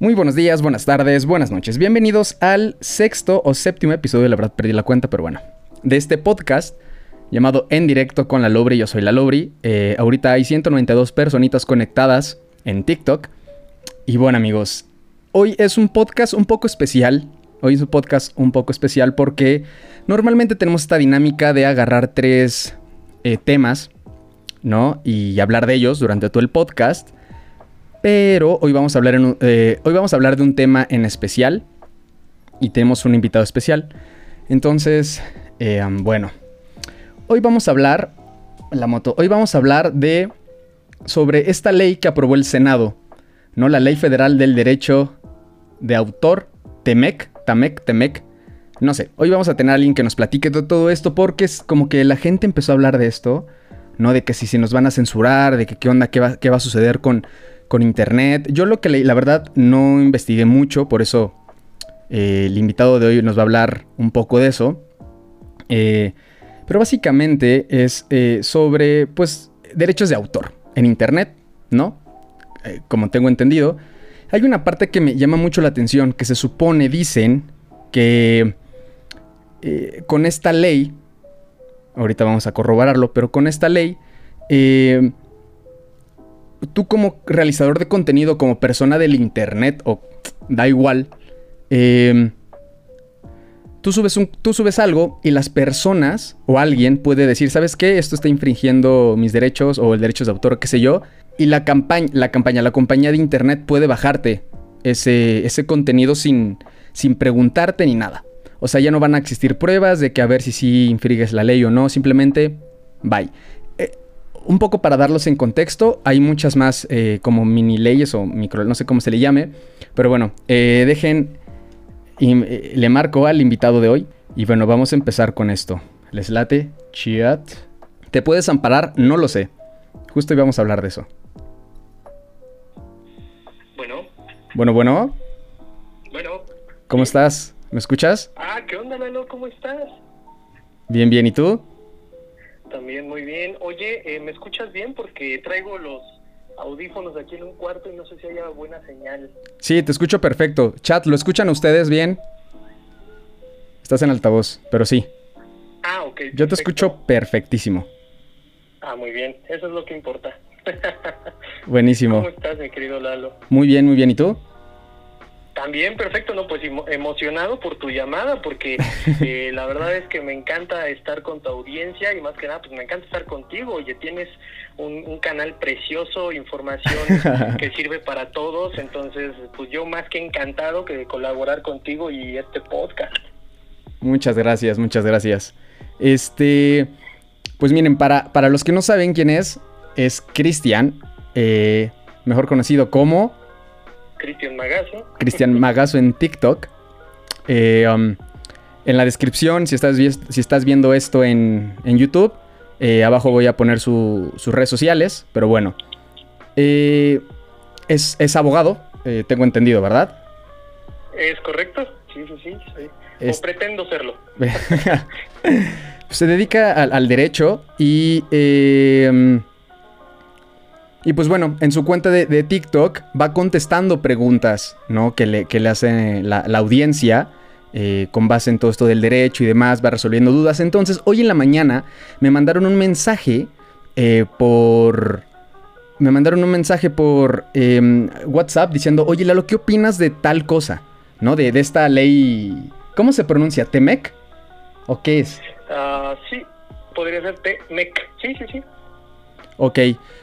Muy buenos días, buenas tardes, buenas noches. Bienvenidos al sexto o séptimo episodio, la verdad perdí la cuenta, pero bueno, de este podcast llamado En Directo con la Lobri. Yo soy la Lobri. Eh, ahorita hay 192 personitas conectadas en TikTok. Y bueno, amigos, hoy es un podcast un poco especial. Hoy es un podcast un poco especial porque normalmente tenemos esta dinámica de agarrar tres eh, temas, ¿no? Y hablar de ellos durante todo el podcast. Pero hoy vamos a hablar, eh, hoy vamos a hablar de un tema en especial. Y tenemos un invitado especial. Entonces, eh, bueno. Hoy vamos a hablar. La moto. Hoy vamos a hablar de. Sobre esta ley que aprobó el Senado. ¿No? La Ley Federal del Derecho de Autor. TEMEC. TAMEC. TEMEC. No sé. Hoy vamos a tener a alguien que nos platique de todo esto. Porque es como que la gente empezó a hablar de esto. ¿No? De que si se nos van a censurar. De que qué onda. Qué va, qué va a suceder con con internet. Yo lo que leí, la verdad, no investigué mucho, por eso eh, el invitado de hoy nos va a hablar un poco de eso. Eh, pero básicamente es eh, sobre, pues, derechos de autor en internet, ¿no? como tengo entendido. Hay una parte que me llama mucho la atención, que se supone, dicen, que con esta ley, ahorita vamos a corroborarlo, pero con esta ley, tú como realizador de contenido, como persona del internet, o da igual, em, tú, subes tú subes algo y las personas o alguien puede decir, ¿sabes qué? Esto está infringiendo mis derechos o el derecho de autor, qué sé yo. Y la campaña, la campaña, la compañía de internet puede bajarte ese, ese contenido sin, sin preguntarte ni nada. O sea, ya no van a existir pruebas de que a ver si sí infringes la ley o no, simplemente bye un poco para darlos en contexto, hay muchas más eh, como mini leyes o micro, no sé cómo se le llame, pero bueno, eh, dejen, y, eh, le marco al invitado de hoy y bueno, vamos a empezar con esto. Les late, chat. ¿Te puedes amparar? No lo sé. Justo hoy vamos a hablar de eso. Bueno. Bueno, bueno. Bueno. ¿Cómo estás? ¿Me escuchas? Ah, ¿qué onda, Lalo? ¿Cómo estás? Bien, bien. ¿Y tú? También muy bien. Oye, eh, ¿me escuchas bien? Porque traigo los audífonos aquí en un cuarto y no sé si haya buena señal. Sí, te escucho perfecto. Chat, ¿lo escuchan ustedes bien? Estás en altavoz, pero sí. Ah, ok. Yo te escucho perfectísimo. Ah, muy bien. Eso es lo que importa. Buenísimo. ¿Cómo estás, mi querido Lalo? Muy bien, muy bien. ¿Y tú? También, perfecto, no, pues emocionado por tu llamada, porque eh, la verdad es que me encanta estar con tu audiencia y más que nada, pues me encanta estar contigo. Oye, tienes un, canal precioso, información que sirve para todos, entonces, pues yo más que encantado que de colaborar contigo y este podcast. Muchas gracias, muchas gracias. Este, pues miren, para, para los que no saben quién es, es Cristian, eh, mejor conocido como Cristian Magazo. Cristian Magazo en TikTok. Eh, um, en la descripción, si estás, si estás viendo esto en, YouTube, eh, abajo voy a poner sus redes sociales, pero bueno. Eh, es, abogado, tengo entendido, ¿verdad? Es correcto, sí, sí, sí. O pretendo serlo. Se dedica al, al derecho y um, y pues bueno, en su cuenta de, TikTok va contestando preguntas, ¿no? Que le, que le hace la, audiencia. Eh, con base en todo esto del derecho y demás, va resolviendo dudas. Entonces, hoy en la mañana me mandaron un mensaje eh, por... Me mandaron un mensaje por em, WhatsApp diciendo, oye Lalo, ¿qué opinas de tal cosa? ¿No? De, esta ley... ¿Cómo se pronuncia? ¿Temec? ¿O qué es? Ah, sí, podría ser Temec. Sí, sí, sí. Ok,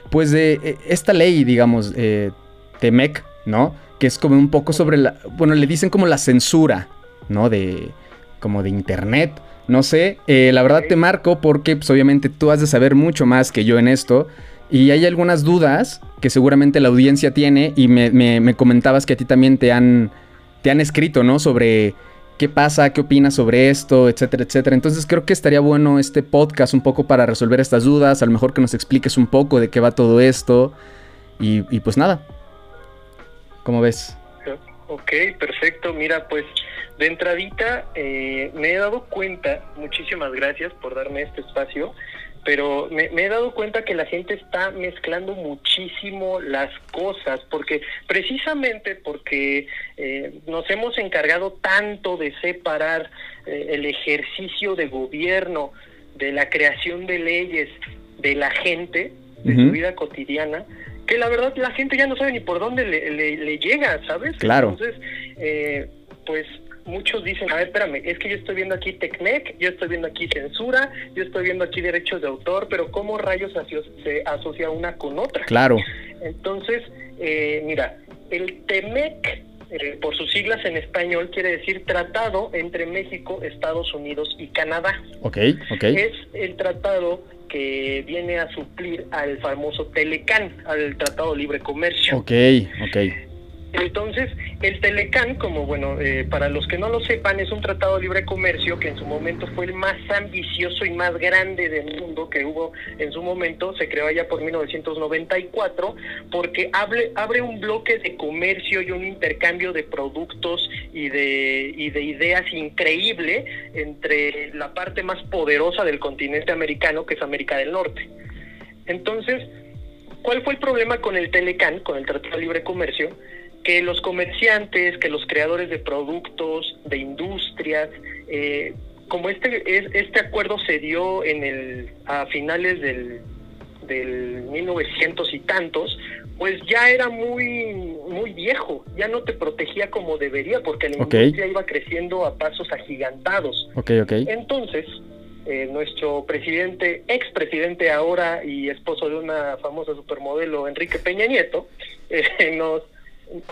pues de eh, esta ley, digamos, eh, Temec, ¿no? Que es como un poco sobre la, bueno, le dicen como la censura, ¿no? De, como de internet. No sé, eh, la verdad te marco porque pues, obviamente tú has de saber mucho más que yo en esto. Y hay algunas dudas que seguramente la audiencia tiene y me, me comentabas que a ti también te han, te han escrito, ¿no? Sobre qué pasa, qué opinas sobre esto, etcétera, etcétera. Entonces creo que estaría bueno este podcast un poco para resolver estas dudas, a lo mejor que nos expliques un poco de qué va todo esto y, pues nada. ¿Cómo ves? Ok, perfecto. Mira, pues de entradita eh, me he dado cuenta, muchísimas gracias por darme este espacio, pero me, he dado cuenta que la gente está mezclando muchísimo las cosas, porque precisamente porque eh, nos hemos encargado tanto de separar eh, el ejercicio de gobierno, de la creación de leyes, de la gente, de su vida cotidiana, que la verdad la gente ya no sabe ni por dónde le, llega, ¿sabes? Claro. Entonces, eh, pues muchos dicen, a ver, espérame, es que yo estoy viendo aquí Tecnec, yo estoy viendo aquí censura, yo estoy viendo aquí derechos de autor, pero ¿cómo rayos se asocia una con otra? Claro. Entonces, eh, mira, el TEMEC, eh, por sus siglas en español, quiere decir Tratado entre México, Estados Unidos y Canadá. Ok, ok. Es el tratado que viene a suplir al famoso Telecan, al Tratado Libre Comercio. Ok, ok. Entonces, el Telecán, como bueno, eh, para los que no lo sepan, es un tratado de libre comercio que en su momento fue el más ambicioso y más grande del mundo que hubo en su momento, se creó allá por 1994, porque abre, abre un bloque de comercio y un intercambio de productos y de, y de ideas increíble entre la parte más poderosa del continente americano, que es América del Norte. Entonces, ¿cuál fue el problema con el Telecán, con el Tratado de Libre Comercio? Que los comerciantes, que los creadores de productos, de industrias, eh, como este, este acuerdo se dio en el, a finales del, del 1900 y tantos, pues ya era muy, muy viejo, ya no te protegía como debería, porque la industria iba creciendo a pasos agigantados. Okay, okay. Entonces, eh, nuestro presidente, expresidente ahora y esposo de una famosa supermodelo, Enrique Peña Nieto, eh, nos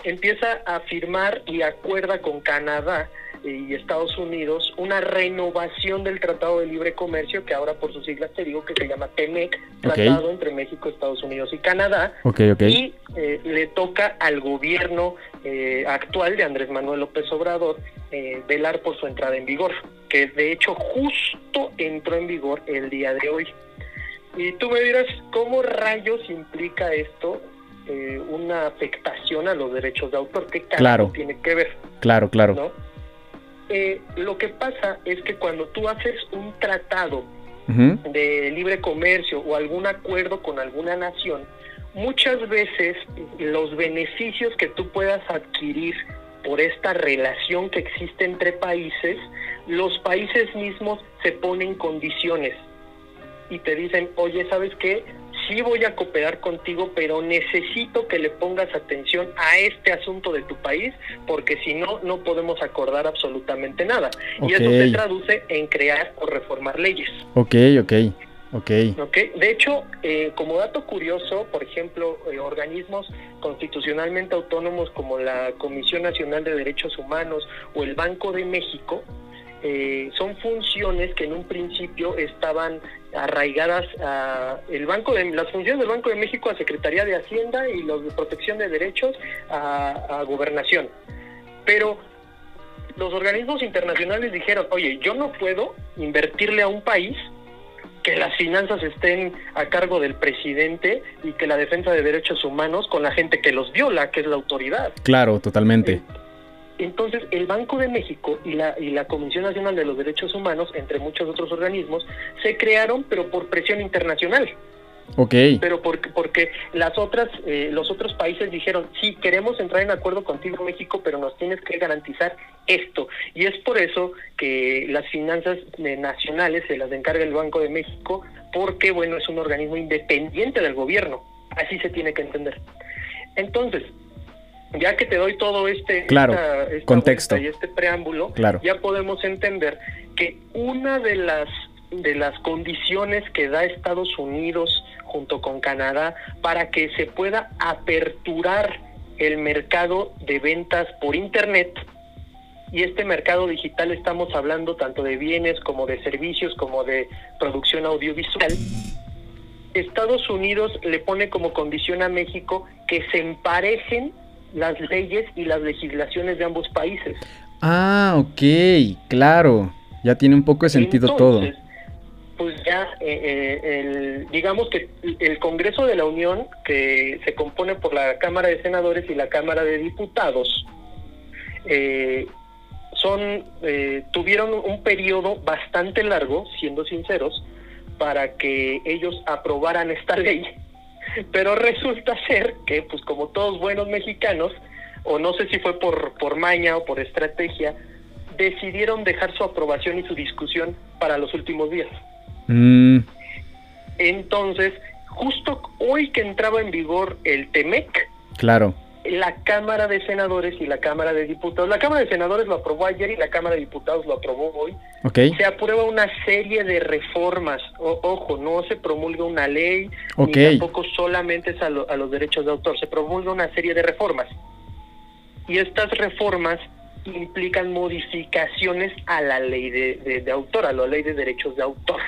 empieza a firmar y acuerda con Canadá y Estados Unidos una renovación del Tratado de Libre Comercio, que ahora por sus siglas te digo que se llama TEMEC, Tratado entre México, Estados Unidos y Canadá. y eh, le toca al gobierno eh, actual de Andrés Manuel López Obrador eh, velar por su entrada en vigor, que de hecho justo entró en vigor el día de hoy. Y tú me dirás, ¿cómo rayos implica esto eh, una afectación a los derechos de autor. ¿Qué claro. tiene que ver? Claro, claro. Eh, lo que pasa es que cuando tú haces un tratado de libre comercio o algún acuerdo con alguna nación, muchas veces los beneficios que tú puedas adquirir por esta relación que existe entre países, los países mismos se ponen condiciones y te dicen, oye, ¿sabes qué? Sí voy a cooperar contigo, pero necesito que le pongas atención a este asunto de tu país, porque si no, no podemos acordar absolutamente nada. Y eso se traduce en crear o reformar leyes. Ok, ok. Okay. Okay. De hecho, eh, como dato curioso, por ejemplo, eh, organismos constitucionalmente autónomos como la Comisión Nacional de Derechos Humanos o el Banco de México eh, son funciones que en un principio estaban arraigadas a el banco de las funciones del Banco de México a Secretaría de Hacienda y los de Protección de Derechos a, Gobernación. Pero los organismos internacionales dijeron, oye, yo no puedo invertirle a un país que las finanzas estén a cargo del presidente y que la defensa de derechos humanos con la gente que los viola, que es la autoridad. Claro, totalmente. Eh, entonces, el Banco de México y la, y la Comisión Nacional de los Derechos Humanos, entre muchos otros organismos, se crearon, pero por presión internacional. Ok. Pero porque, porque las otras, eh, los otros países dijeron, sí, queremos entrar en acuerdo contigo, México, pero nos tienes que garantizar esto. Y es por eso que las finanzas eh, nacionales se las encarga el Banco de México, porque, bueno, es un organismo independiente del gobierno. Así se tiene que entender. Entonces, ya que te doy todo este claro, contexto y este preámbulo, claro. ya podemos entender que una de las de las condiciones que da Estados Unidos junto con Canadá para que se pueda aperturar el mercado de ventas por internet y este mercado digital estamos hablando tanto de bienes como de servicios como de producción audiovisual. Estados Unidos le pone como condición a México que se emparejen las leyes y las legislaciones de ambos países. Ah, ok, claro, ya tiene un poco de sentido todo. Pues ya, eh, eh, digamos que el Congreso de la Unión, que se compone por la Cámara de Senadores y la Cámara de Diputados, eh, son tuvieron un periodo bastante largo, siendo sinceros, para que ellos aprobaran esta ley. Pero resulta ser que, pues como todos buenos mexicanos, o no sé si fue por, por maña o por estrategia, decidieron dejar su aprobación y su discusión para los últimos días. Mm, Entonces, justo hoy que entraba en vigor el TEMEC, claro. La Cámara de Senadores y la Cámara de Diputados, la Cámara de Senadores lo aprobó ayer y la Cámara de Diputados lo aprobó hoy, se aprueba una serie de reformas. O- ojo, no se promulga una ley, ni tampoco solamente es a, lo- a los derechos de autor, se promulga una serie de reformas. Y estas reformas implican modificaciones a la ley de, de- de autor, a la ley de derechos de autor.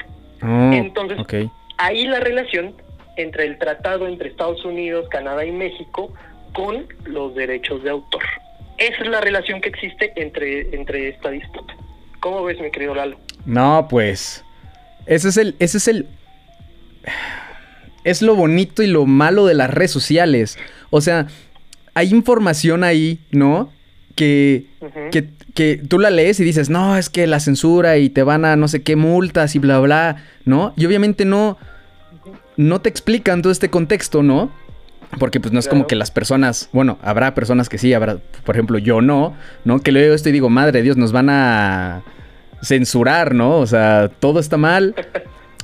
Oh, Entonces-. Ahí la relación entre el tratado entre Estados Unidos, Canadá y México con los derechos de autor. Esa es la relación que existe entre, entre esta disputa. ¿Cómo ves, mi querido Lalo? No, pues. Ese es el. Ese es el. Es lo bonito y lo malo de las redes sociales. O sea, hay información ahí, ¿no? Que. Que, que tú la lees y dices, no, es que la censura y te van a no sé qué multas y bla, bla, ¿no? Y obviamente no, no te explican todo este contexto, ¿no? Porque pues no es como que las personas, bueno, habrá personas que sí, habrá, por ejemplo, yo no, ¿no? Que leo esto y digo, madre de Dios, nos van a censurar, ¿no? O sea, todo está mal.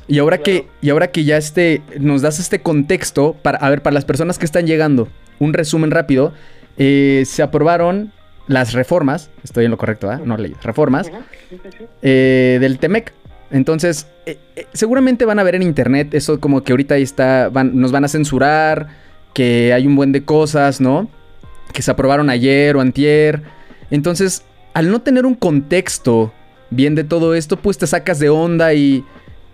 Y ahora Claro. que, y ahora que ya este, nos das este contexto, para, a ver, para las personas que están llegando, un resumen rápido, eh, se aprobaron las reformas, estoy en lo correcto, ¿ah? No leyes, reformas eh, del Temec. Entonces, eh, seguramente van a ver en internet eso como que ahorita ahí está, van- nos van a censurar, que hay un buen de cosas, ¿no? Que se aprobaron ayer o antier. Entonces, al no tener un contexto bien de todo esto, pues te sacas de onda y,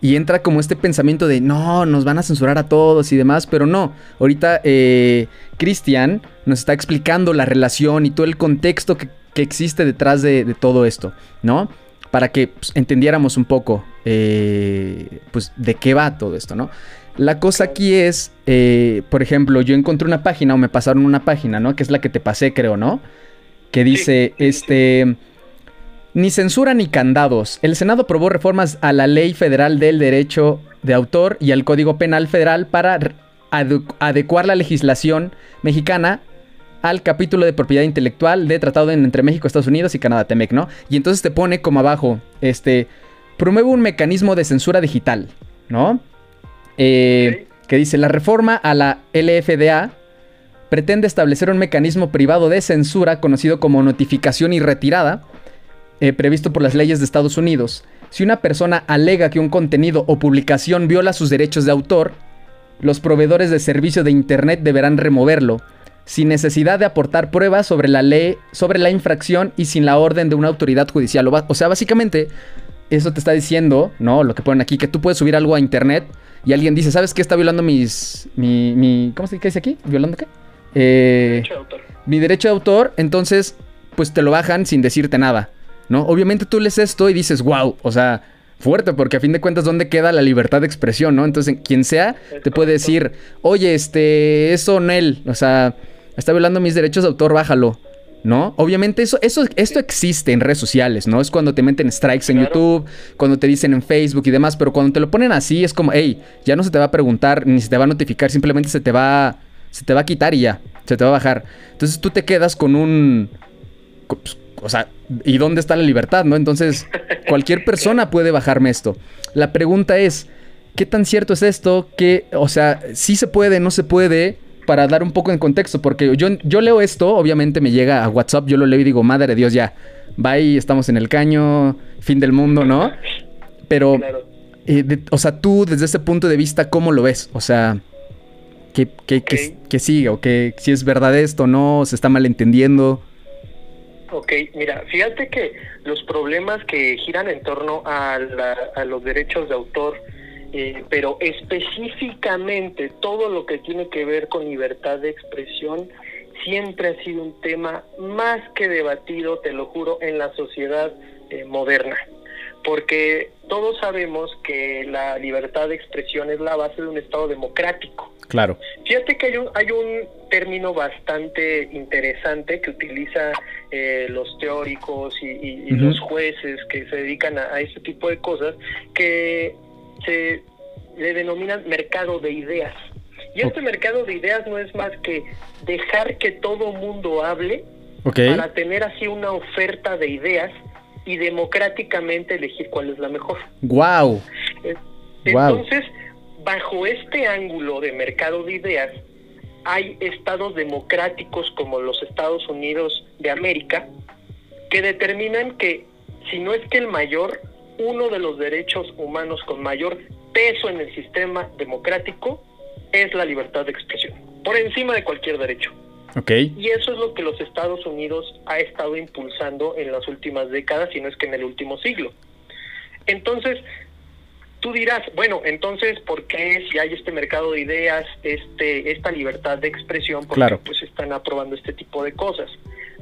y entra como este pensamiento de, no, nos van a censurar a todos y demás, pero no. Ahorita eh, Cristian nos está explicando la relación y todo el contexto que, que existe detrás de, todo esto, ¿no? Para que pues, entendiéramos un poco, eh, pues, de qué va todo esto, ¿no? La cosa aquí es, eh, por ejemplo, yo encontré una página o me pasaron una página, ¿no? Que es la que te pasé, creo, ¿no? Que dice, este... Ni censura ni candados. El Senado aprobó reformas a la Ley Federal del Derecho de Autor y al Código Penal Federal para adecuar la legislación mexicana al capítulo de propiedad intelectual de tratado en- entre México, Estados Unidos y Canadá, Temec, ¿no? Y entonces te pone como abajo, este, promueve un mecanismo de censura digital, ¿no? Eh, Que dice, la reforma a la LFDA pretende establecer un mecanismo privado de censura conocido como notificación y retirada, eh, previsto por las leyes de Estados Unidos. Si una persona alega que un contenido o publicación viola sus derechos de autor, los proveedores de servicio de Internet deberán removerlo, sin necesidad de aportar pruebas sobre la ley, sobre la infracción y sin la orden de una autoridad judicial. O, sea, básicamente, eso te está diciendo, ¿no? Lo que ponen aquí, que tú puedes subir algo a Internet y alguien dice, ¿sabes qué está violando mis... mi... mi ¿Cómo se dice aquí? ¿Violando qué? Eh, Derecho de autor. mi derecho de autor, entonces, pues te lo bajan sin decirte nada, ¿no? Obviamente tú lees esto y dices, wow, o sea, fuerte, porque a fin de cuentas, ¿dónde queda la libertad de expresión, no? Entonces, quien sea, te puede decir, oye, este, eso, Nel, o sea, está violando mis derechos de autor, bájalo, ¿no? Obviamente eso, eso, esto existe en redes sociales, ¿no? Es cuando te meten strikes en Claro. YouTube, cuando te dicen en Facebook y demás, pero cuando te lo ponen así, es como, hey, ya no se te va a preguntar, ni se te va a notificar, simplemente se te va, se te va a quitar y ya, se te va a bajar. Entonces tú te quedas con un, pues, o sea, ¿y dónde está la libertad, no? Entonces, cualquier persona puede bajarme esto. La pregunta es, ¿qué tan cierto es esto? Que, o sea, sí se puede, no se puede, para dar un poco en contexto, porque yo, yo leo esto, obviamente me llega a WhatsApp, yo lo leo y digo, madre de Dios, ya, bye, estamos en el caño, fin del mundo, ¿no? Pero, Claro. eh, de- o sea, tú desde ese punto de vista, ¿cómo lo ves? O sea, ¿qué, qué, qué- Ok. qué sigue? ¿O qué, si es verdad esto o no? ¿Se está malentendiendo? Ok, mira, fíjate que los problemas que giran en torno a, la- a los derechos de autor, eh, pero específicamente todo lo que tiene que ver con libertad de expresión, siempre ha sido un tema más que debatido, te lo juro, en la sociedad eh, moderna. Porque todos sabemos que la libertad de expresión es la base de un Estado democrático. Claro. Fíjate que hay un, hay un término bastante interesante que utiliza eh, los teóricos y, y- y Ujú. los jueces que se dedican a, a este tipo de cosas, que se le denominan mercado de ideas. Y este mercado de ideas no es más que dejar que todo mundo hable para tener así una oferta de ideas y democráticamente elegir cuál es la mejor. Wow. Entonces, bajo este ángulo de mercado de ideas, hay estados democráticos como los Estados Unidos de América que determinan que si no es que el mayor, uno de los derechos humanos con mayor peso en el sistema democrático es la libertad de expresión, por encima de cualquier derecho. Okay. Y eso es lo que los Estados Unidos ha estado impulsando en las últimas décadas, si no es que en el último siglo. Entonces, tú dirás, bueno, entonces, ¿por qué si hay este mercado de ideas, este, esta libertad de expresión, por claro. pues están aprobando este tipo de cosas?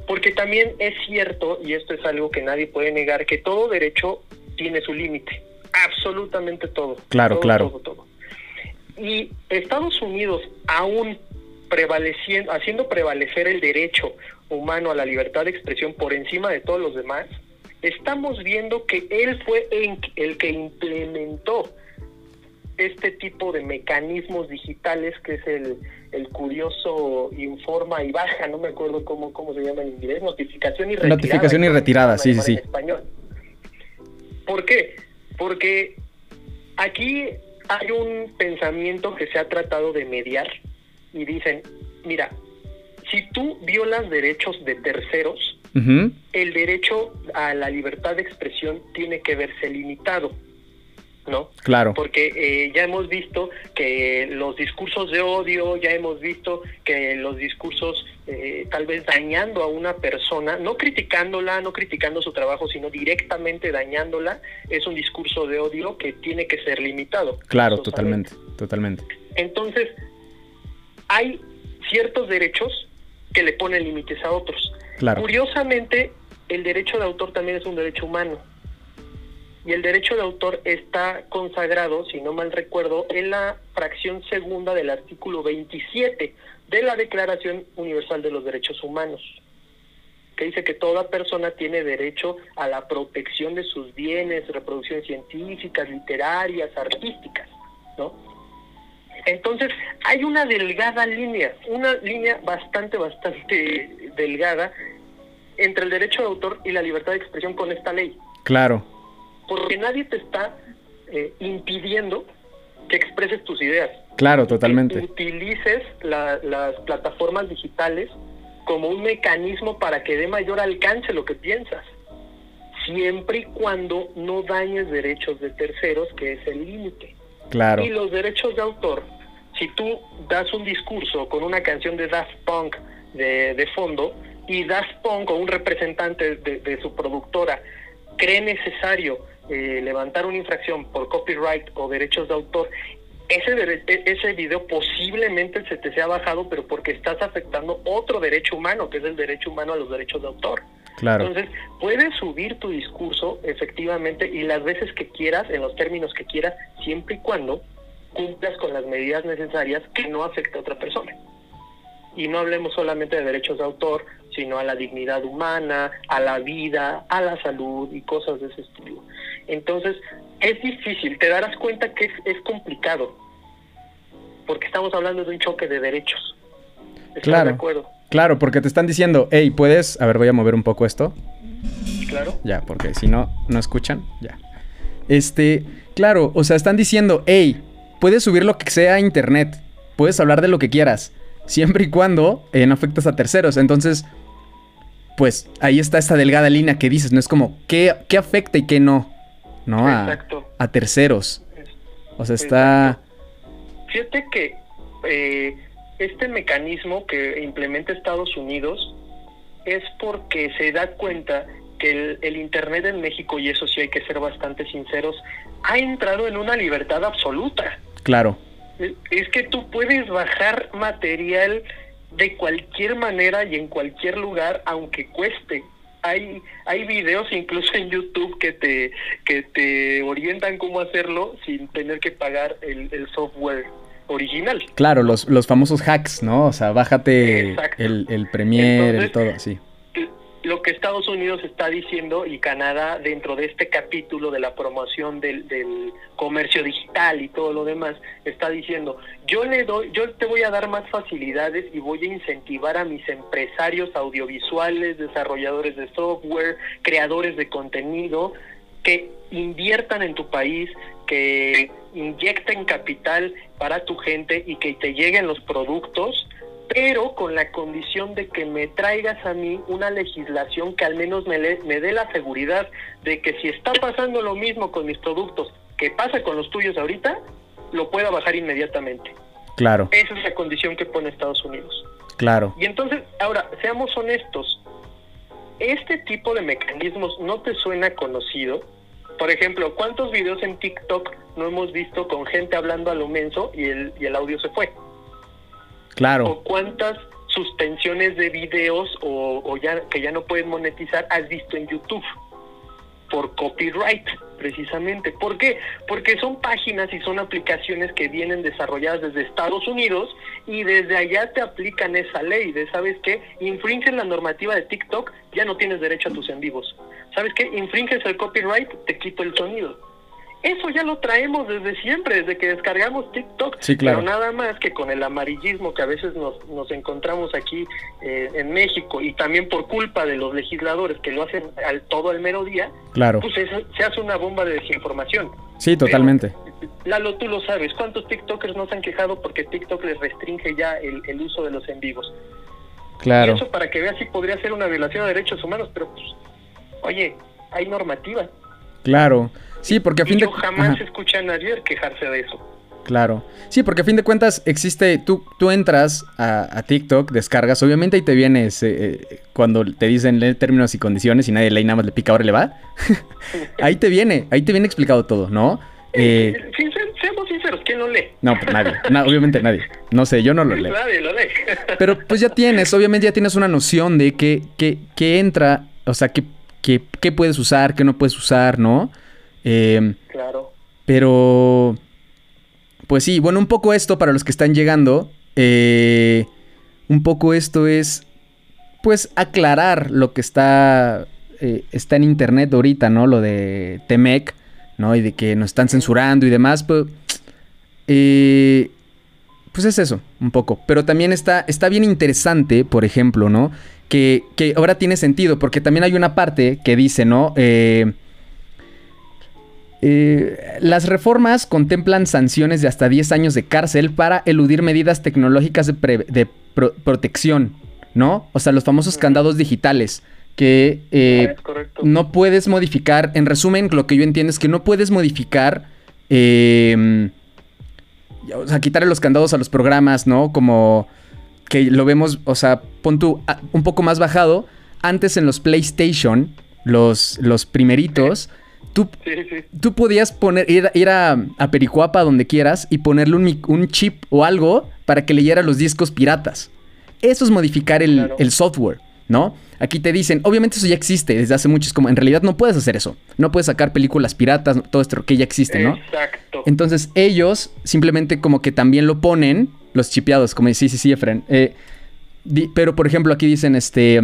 Porque también es cierto, y esto es algo que nadie puede negar, que todo derecho tiene su límite. Absolutamente todo. Claro, claro. Todo, todo. Y Estados Unidos, aún prevaleciendo, haciendo prevalecer el derecho humano a la libertad de expresión por encima de todos los demás, estamos viendo que él fue el que implementó este tipo de mecanismos digitales que es el, el curioso informa y baja, no me acuerdo cómo, cómo se llama en inglés, notificación y retirada. Notificación y retirada, sí, sí, sí. español. ¿Por qué? Porque aquí hay un pensamiento que se ha tratado de mediar y dicen, mira, si tú violas derechos de terceros, el derecho a la libertad de expresión tiene que verse limitado. ¿No? Claro. Porque eh, ya hemos visto que los discursos de odio, ya hemos visto que los discursos eh, tal vez dañando a una persona, no criticándola, no criticando su trabajo, sino directamente dañándola, es un discurso de odio que tiene que ser limitado. Claro, totalmente, totalmente. Entonces, hay ciertos derechos que le ponen límites a otros. Curiosamente, el derecho de autor también es un derecho humano. Y el derecho de autor está consagrado, si no mal recuerdo, en la fracción segunda del artículo 27 de la Declaración Universal de los Derechos Humanos, que dice que toda persona tiene derecho a la protección de sus bienes, reproducciones científicas, literarias, artísticas, ¿no? Entonces, hay una delgada línea, una línea bastante, bastante delgada entre el derecho de autor y la libertad de expresión con esta ley. Claro. Porque nadie te está eh, impidiendo que expreses tus ideas. Claro, totalmente. Que utilices las plataformas digitales como un mecanismo para que dé mayor alcance lo que piensas, siempre y cuando no dañes derechos de terceros, que es el límite. Claro. Y los derechos de autor si tú das un discurso con una canción de Daft Punk de, fondo y Daft Punk o un representante de, su productora cree necesario eh, levantar una infracción por copyright o derechos de autor, ese, e, ese video posiblemente se te sea bajado, pero porque estás afectando otro derecho humano, que es el derecho humano a los derechos de autor. Claro. Entonces, puedes subir tu discurso efectivamente y las veces que quieras, en los términos que quieras, siempre y cuando cumplas con las medidas necesarias que no afecte a otra persona. Y no hablemos solamente de derechos de autor, sino a la dignidad humana, a la vida, a la salud y cosas de ese estilo. Entonces, es difícil, te darás cuenta que es, complicado, porque estamos hablando de un choque de derechos. claro, de acuerdo? claro, porque te están diciendo, hey, puedes, a ver, voy a mover un poco esto. Claro. Ya, porque si no, no escuchan, ya. Este, claro, o sea, están diciendo, hey, puedes subir lo que sea a internet, puedes hablar de lo que quieras, siempre y cuando eh, no afectas a terceros. Entonces, pues ahí está esta delgada línea que dices, no es como qué, qué afecta y qué no, ¿no? A, a terceros. O sea, está... Fíjate que eh, este mecanismo que implementa Estados Unidos es porque se da cuenta que el, Internet en México, y eso sí hay que ser bastante sinceros, ha entrado en una libertad absoluta. Claro. Es que tú puedes bajar material de cualquier manera y en cualquier lugar, aunque cueste. Hay, hay videos incluso en YouTube que te, que te orientan cómo hacerlo sin tener que pagar el, software original. Claro, los, los famosos hacks, ¿no? O sea, bájate el, el Premiere, el todo, sí lo que Estados Unidos está diciendo y Canadá dentro de este capítulo de la promoción del, comercio digital y todo lo demás está diciendo yo le doy yo te voy a dar más facilidades y voy a incentivar a mis empresarios audiovisuales desarrolladores de software creadores de contenido que inviertan en tu país que inyecten capital para tu gente y que te lleguen los productos pero con la condición de que me traigas a mí una legislación que al menos me, me dé la seguridad de que si está pasando lo mismo con mis productos que pasa con los tuyos ahorita, lo pueda bajar inmediatamente. Claro. Esa es la condición que pone Estados Unidos. Claro. Y entonces, ahora, seamos honestos, ¿este tipo de mecanismos no te suena conocido? Por ejemplo, ¿cuántos videos en TikTok no hemos visto con gente hablando a lo menso y el, y el audio se fue? Claro. ¿O cuántas suspensiones de videos o, ya que ya no pueden monetizar has visto en YouTube? Por copyright, precisamente. ¿Por qué? Porque son páginas y son aplicaciones que vienen desarrolladas desde Estados Unidos y desde allá te aplican esa ley de, ¿sabes qué? Infringes la normativa de TikTok, ya no tienes derecho a tus en vivos. ¿Sabes qué? Infringes el copyright, te quito el sonido. Eso ya lo traemos desde siempre, desde que descargamos TikTok. Sí, claro. Pero nada más que con el amarillismo que a veces nos, nos encontramos aquí eh, en México y también por culpa de los legisladores que lo hacen al todo al mero día, claro. pues se hace una bomba de desinformación. Sí, totalmente. Lalo, tú lo sabes. ¿Cuántos TikTokers no se han quejado porque TikTok les restringe ya el, el uso de los en vivos? Claro. Y eso para que veas si podría ser una violación de derechos humanos, pero pues, oye, hay normativa. Claro. Sí, porque a fin yo de jamás escuché a nadie quejarse de eso. Claro. Sí, porque a fin de cuentas existe, tú, tú entras a, TikTok, descargas, obviamente y te vienes eh, cuando te dicen términos y condiciones y nadie lee nada más le pica ahora le va. ahí te viene, ahí te viene explicado todo, ¿no? Eh, seamos sinceros, ¿quién lo lee? No, pues nadie, obviamente nadie. No sé, yo no lo leo. Nadie lo lee. Pero pues ya tienes, obviamente ya tienes una noción de qué que, que entra, o sea, qué que, puedes usar, qué no puedes usar, ¿no? Em, claro. Pero, pues sí, bueno, un poco esto para los que están llegando, eh, un poco esto es, pues, aclarar lo que está, eh, está en internet ahorita, ¿no? Lo de Temec, ¿no? Y de que nos están censurando y demás, pues, eh, pues es eso, un poco. Pero también está, está bien interesante, por ejemplo, ¿no? Que, que ahora tiene sentido, porque también hay una parte que dice, ¿no? Eh, eh, las reformas contemplan sanciones de hasta 10 años de cárcel para eludir medidas tecnológicas de, protección, ¿no? O sea, los famosos candados digitales que eh, no puedes modificar. En resumen, lo que yo entiendo es que no puedes modificar, em, o sea, quitarle los candados a los programas, ¿no? Como que lo vemos, o sea, pon tú un poco más bajado. Antes en los PlayStation, los, los primeritos Tú, podías poner, ir, a, Pericuapa donde quieras y ponerle un, chip o algo para que leyera los discos piratas. Eso es modificar el, software, ¿no? Aquí te dicen, obviamente eso ya existe desde hace mucho, es como en realidad no puedes hacer eso. No puedes sacar películas piratas, todo esto que ya existe, ¿no? Exacto. Entonces ellos simplemente como que también lo ponen, los chipeados, como sí, sí, sí, Efren. Eh, pero por ejemplo aquí dicen este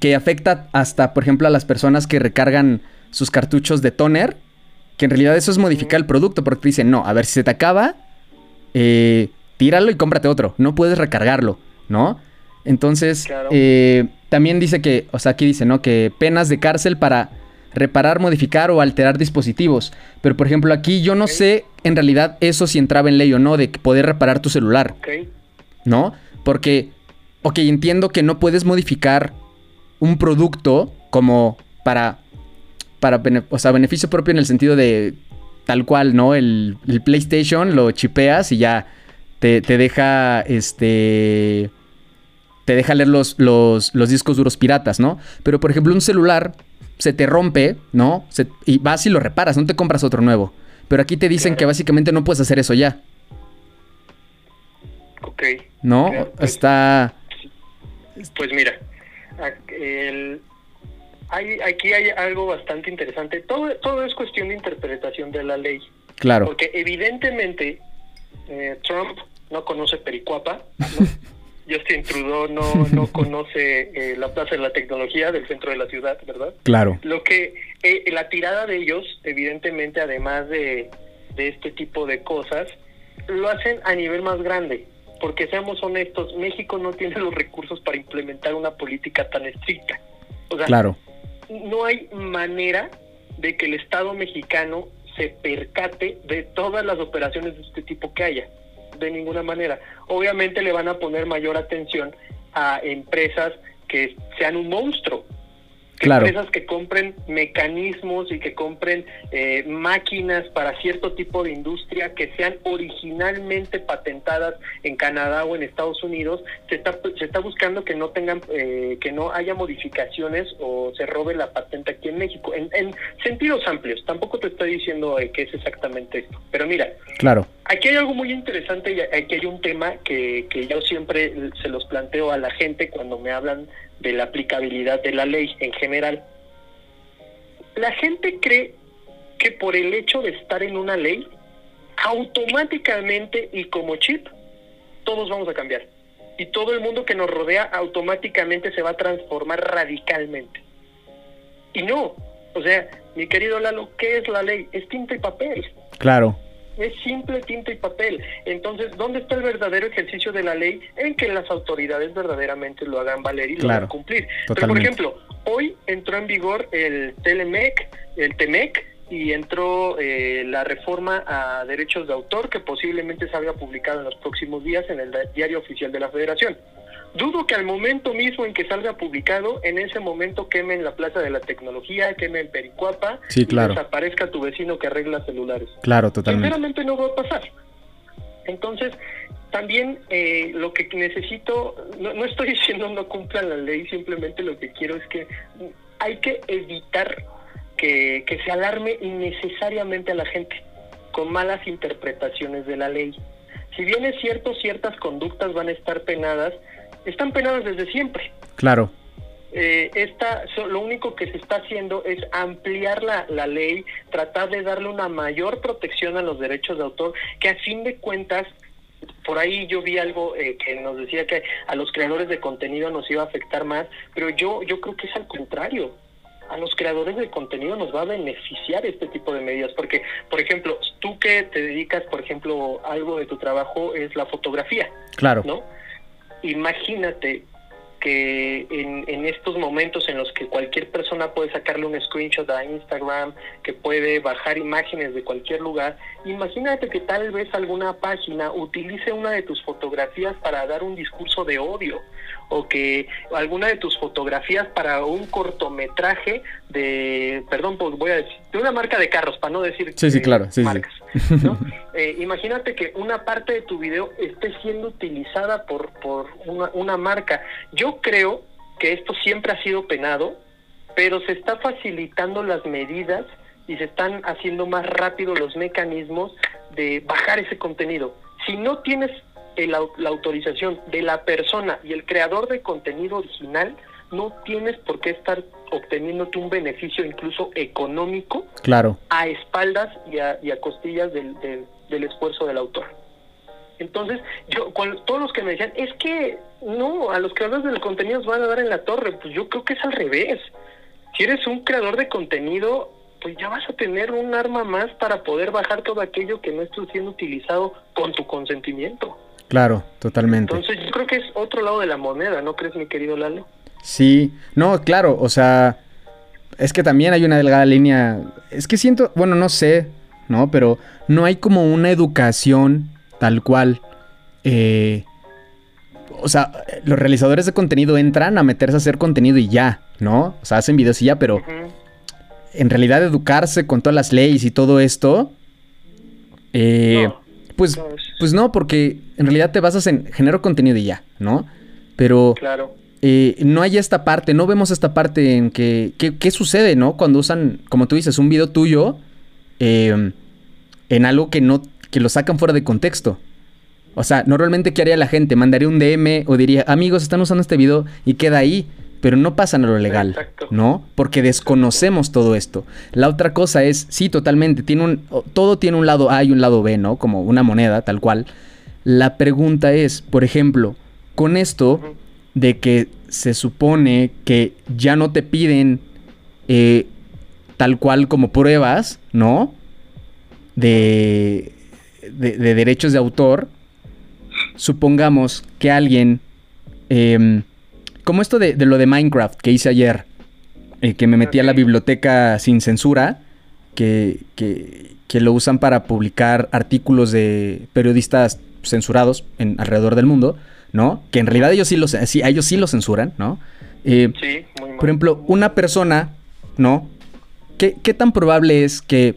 que afecta hasta, por ejemplo, a las personas que recargan sus cartuchos de toner, que en realidad eso es modificar el producto, porque te dicen, no, a ver, si se te acaba, eh, tíralo y cómprate otro, no puedes recargarlo, ¿no? Entonces, eh, también dice que, o sea, aquí dice, ¿no? Que penas de cárcel para reparar, modificar o alterar dispositivos. Pero, por ejemplo, aquí yo no sé en realidad eso si entraba en ley o no, de poder reparar tu celular. ¿No? Porque, ok, entiendo que no puedes modificar un producto como para para o sea, beneficio propio en el sentido de tal cual, ¿no? El, PlayStation lo chipeas y ya te, deja, este, te deja leer los, los, discos duros piratas, ¿no? Pero, por ejemplo, un celular se te rompe, ¿no? y vas y lo reparas, no te compras otro nuevo. Pero aquí te dicen que básicamente no puedes hacer eso ya. Ok. ¿No? Pues, Está... Pues mira, el, hay, aquí hay algo bastante interesante. Todo, todo es cuestión de interpretación de la ley. Claro. Porque evidentemente eh, Trump no conoce Pericuapa, Justin Trudeau no, no conoce eh, la Plaza de la Tecnología del centro de la ciudad, ¿verdad? Claro. Lo que eh, la tirada de ellos, evidentemente, además de, de este tipo de cosas, lo hacen a nivel más grande. Porque seamos honestos, México no tiene los recursos para implementar una política tan estricta. O sea, Claro. no hay manera de que el Estado mexicano se percate de todas las operaciones de este tipo que haya. De ninguna manera. Obviamente le van a poner mayor atención a empresas que sean un monstruo. Claro. Empresas que compren mecanismos y que compren eh, máquinas para cierto tipo de industria que sean originalmente patentadas en Canadá o en Estados Unidos. Se está, se está buscando que no tengan, eh, que no haya modificaciones o se robe la patente aquí en México. En, en sentidos amplios. Tampoco te estoy diciendo eh, que es exactamente esto. Pero mira, Claro. Aquí hay algo muy interesante y aquí hay un tema que, que yo siempre se los planteo a la gente cuando me hablan de la aplicabilidad de la ley en general. La gente cree que por el hecho de estar en una ley, automáticamente y como chip, todos vamos a cambiar. Y todo el mundo que nos rodea automáticamente se va a transformar radicalmente. Y no, o sea, mi querido Lalo, ¿qué es la ley? Es tinta y papel Claro. Es simple tinta y papel. Entonces, ¿dónde está el verdadero ejercicio de la ley? En que las autoridades verdaderamente lo hagan valer y lo Claro, hagan cumplir. Pero, por ejemplo, hoy entró en vigor el Telemec, el TEMEC, y entró eh, la reforma a derechos de autor que posiblemente salga publicada en los próximos días en el diario oficial de la Federación. Dudo que al momento mismo en que salga publicado, en ese momento quemen la Plaza de la Tecnología, quemen Pericuapa Sí, claro. y desaparezca tu vecino que arregla celulares. Claro, totalmente. Sinceramente no va a pasar. Entonces, también eh, lo que necesito, no, no estoy diciendo no cumplan la ley, simplemente lo que quiero es que hay que evitar que, que se alarme innecesariamente a la gente con malas interpretaciones de la ley. Si bien es cierto, ciertas conductas van a estar penadas, están penadas desde siempre Claro. eh, esta, so- lo único que se está haciendo es ampliar la, la ley, tratar de darle una mayor protección a los derechos de autor, que a fin de cuentas, por ahí yo vi algo eh, que nos decía que a los creadores de contenido nos iba a afectar más, pero yo, yo creo que es al contrario. A los creadores de contenido nos va a beneficiar este tipo de medidas, porque, por ejemplo, tú que te dedicas, por ejemplo, algo de tu trabajo es la fotografía. Claro. ¿no? Imagínate que en, en estos momentos en los que cualquier persona puede sacarle un screenshot a Instagram, que puede bajar imágenes de cualquier lugar, imagínate que tal vez alguna página utilice una de tus fotografías para dar un discurso de odio o que alguna de tus fotografías para un cortometraje de, perdón, pues voy a decir, de una marca de carros, para no decir Sí, sí, claro, sí, sí. marcas, ¿no? Eh, imagínate que una parte de tu video esté siendo utilizada por, por una, una marca. Yo creo que esto siempre ha sido penado, pero se está facilitando las medidas y se están haciendo más rápido los mecanismos de bajar ese contenido. Si no tienes el la autorización de la persona y el creador de contenido original, no tienes por qué estar obteniéndote un beneficio incluso económico Claro. a espaldas y a, y a costillas del, del, del esfuerzo del autor. Entonces, yo, con todos los que me decían, es que no, a los creadores de contenidos van a dar en la torre, pues yo creo que es al revés. Si eres un creador de contenido, pues ya vas a tener un arma más para poder bajar todo aquello que no esté siendo utilizado con tu consentimiento. Claro, totalmente. Entonces, yo creo que es otro lado de la moneda, ¿no crees, mi querido Lalo? Sí, no, claro, o sea, es que también hay una delgada línea, es que siento, bueno, no sé, ¿no? Pero no hay como una educación tal cual. eh, o sea, los realizadores de contenido entran a meterse a hacer contenido y ya, ¿no? O sea, hacen videos y ya, pero en realidad educarse con todas las leyes y todo esto, eh, No. pues, pues no, porque en realidad te basas en genero contenido y ya, ¿no? Pero Claro. eh, no hay esta parte, no vemos esta parte en que, ¿qué, sucede, no? Cuando usan, como tú dices, un video tuyo eh, en algo que no, que lo sacan fuera de contexto. O sea, normalmente, ¿qué haría la gente? Mandaría un DM o diría, amigos, están usando este video y queda ahí, pero no pasan a lo legal, Exacto. ¿no? Porque desconocemos todo esto. La otra cosa es, sí, totalmente, tiene un, todo tiene un lado A y un lado B, ¿no? Como una moneda, tal cual. La pregunta es, por ejemplo, con esto de que se supone que ya no te piden eh, tal cual como pruebas, ¿no? De, de, derechos de autor, supongamos que alguien, em, como esto de, lo de Minecraft que hice ayer, eh, que me metí a la biblioteca sin censura, que, que, que, lo usan para publicar artículos de periodistas censurados en, alrededor del mundo, ¿no? Que en realidad ellos sí los, sí, ellos sí lo censuran, ¿no? Eh, sí, muy Por ejemplo, una persona, ¿no? ¿Qué, ¿Qué tan probable es que,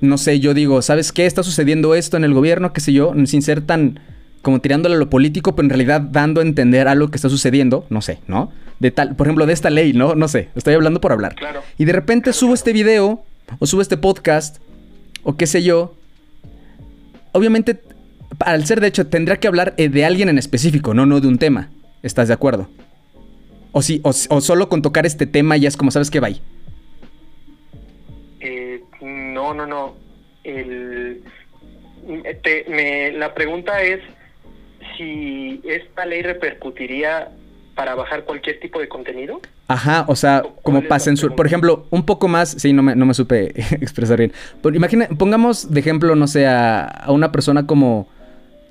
no sé, yo digo, ¿sabes qué? Está sucediendo esto en el gobierno, qué sé yo, sin ser tan como tirándole a lo político, pero en realidad dando a entender algo que está sucediendo, no sé, ¿no? De tal, por ejemplo, de esta ley, ¿no? No sé, estoy hablando por hablar. Claro. Y de repente subo este video, o subo este podcast, o qué sé yo. Obviamente al ser de hecho, tendría que hablar eh, de alguien en específico, no, no de un tema. ¿Estás de acuerdo? O sí, o, solo con tocar este tema ya es como sabes que va eh, no, no, no. la pregunta es si esta ley repercutiría para bajar cualquier tipo de contenido. Ajá, o sea, como para censurar. Por ejemplo, un poco más, sí, no me, no me supe expresar bien. imagina, pongamos de ejemplo, no sé, a una persona como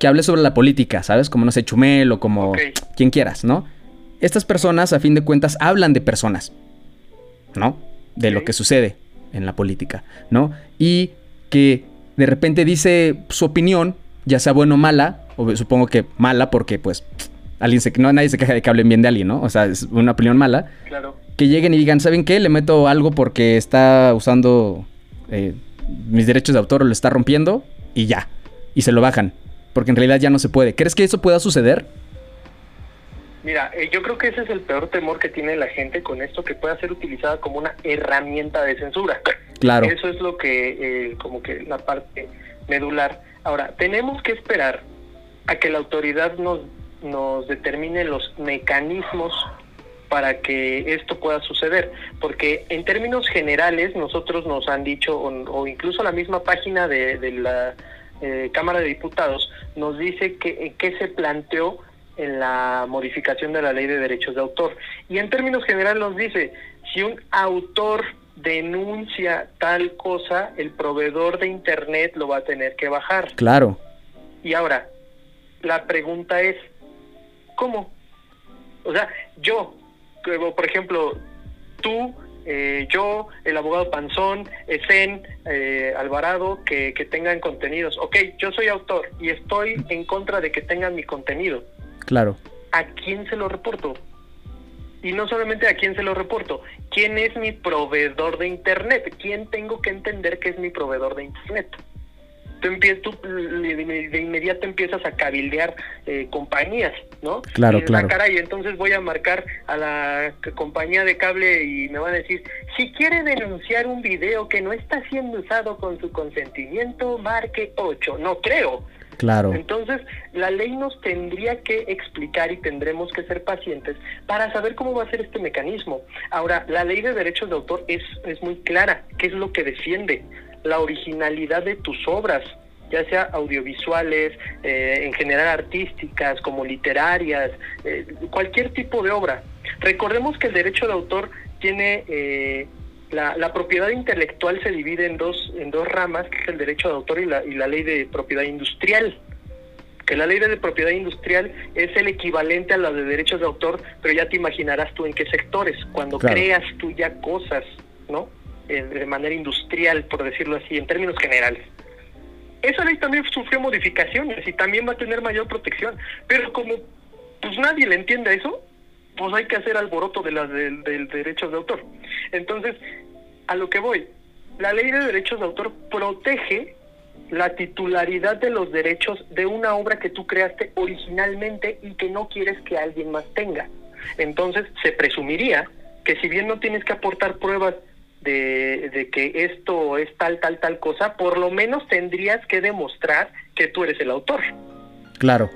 que hable sobre la política, ¿sabes? Como, no sé, Chumel o como quien quieras, ¿no? Estas personas, a fin de cuentas, hablan de personas, ¿no? De lo que sucede en la política, ¿no? Y que de repente dice su opinión, ya sea buena o mala, o supongo que mala porque, pues, alguien se, no, nadie se queja de que hablen bien de alguien, ¿no? O sea, es una opinión mala. Claro. Que lleguen y digan, ¿saben qué? Le meto algo porque está usando eh, mis derechos de autor o lo está rompiendo y ya. Y se lo bajan porque en realidad ya no se puede. ¿Crees que eso pueda suceder? Mira, eh, yo creo que ese es el peor temor que tiene la gente con esto, que pueda ser utilizada como una herramienta de censura. Claro. Eso es lo que, eh, como que la parte medular. Ahora, tenemos que esperar a que la autoridad nos, nos determine los mecanismos para que esto pueda suceder, porque en términos generales nosotros nos han dicho, o, incluso la misma página de, de la eh, Cámara de Diputados nos dice que, que se planteó en la modificación de la ley de derechos de autor. Y en términos generales nos dice, si un autor denuncia tal cosa, el proveedor de Internet lo va a tener que bajar. Claro. Y ahora, la pregunta es, ¿cómo? O sea, yo, por ejemplo, tú eh, yo, el abogado Panzón, Esen, eh, Alvarado, que, que tengan contenidos. Ok, yo soy autor y estoy en contra de que tengan mi contenido. Claro. ¿A quién se lo reporto? Y no solamente a quién se lo reporto, ¿quién es mi proveedor de Internet? ¿Quién tengo que entender que es mi proveedor de Internet? Tú, empiezas, tú de inmediato empiezas a cabildear eh, compañías, ¿no? Claro, y, claro. y entonces voy a marcar a la compañía de cable y me van a decir, si quiere denunciar un video que no está siendo usado con su consentimiento, marque 8. No creo. Claro. Entonces, la ley nos tendría que explicar y tendremos que ser pacientes para saber cómo va a ser este mecanismo. Ahora, la ley de derechos de autor es, es muy clara. ¿Qué es lo que defiende? La originalidad de tus obras, ya sea audiovisuales, eh, en general artísticas, como literarias, eh, cualquier tipo de obra. Recordemos que el derecho de autor tiene eh, la, la, propiedad intelectual se divide en dos en dos ramas, que es el derecho de autor y la, y la ley de propiedad industrial. Que la ley de propiedad industrial es el equivalente a la de derechos de autor, pero ya te imaginarás tú en qué sectores, cuando creas tú ya cosas, ¿no? De manera industrial, por decirlo así, en términos generales. Esa ley también sufrió modificaciones y también va a tener mayor protección, pero como pues nadie le entiende eso, pues hay que hacer alboroto de las del, del derechos de autor. Entonces, a lo que voy, la ley de derechos de autor protege la titularidad de los derechos de una obra que tú creaste originalmente y que no quieres que alguien más tenga. Entonces, se presumiría que si bien no tienes que aportar pruebas de, que esto es tal, tal, tal cosa, por lo menos tendrías que demostrar que tú eres el autor. Claro.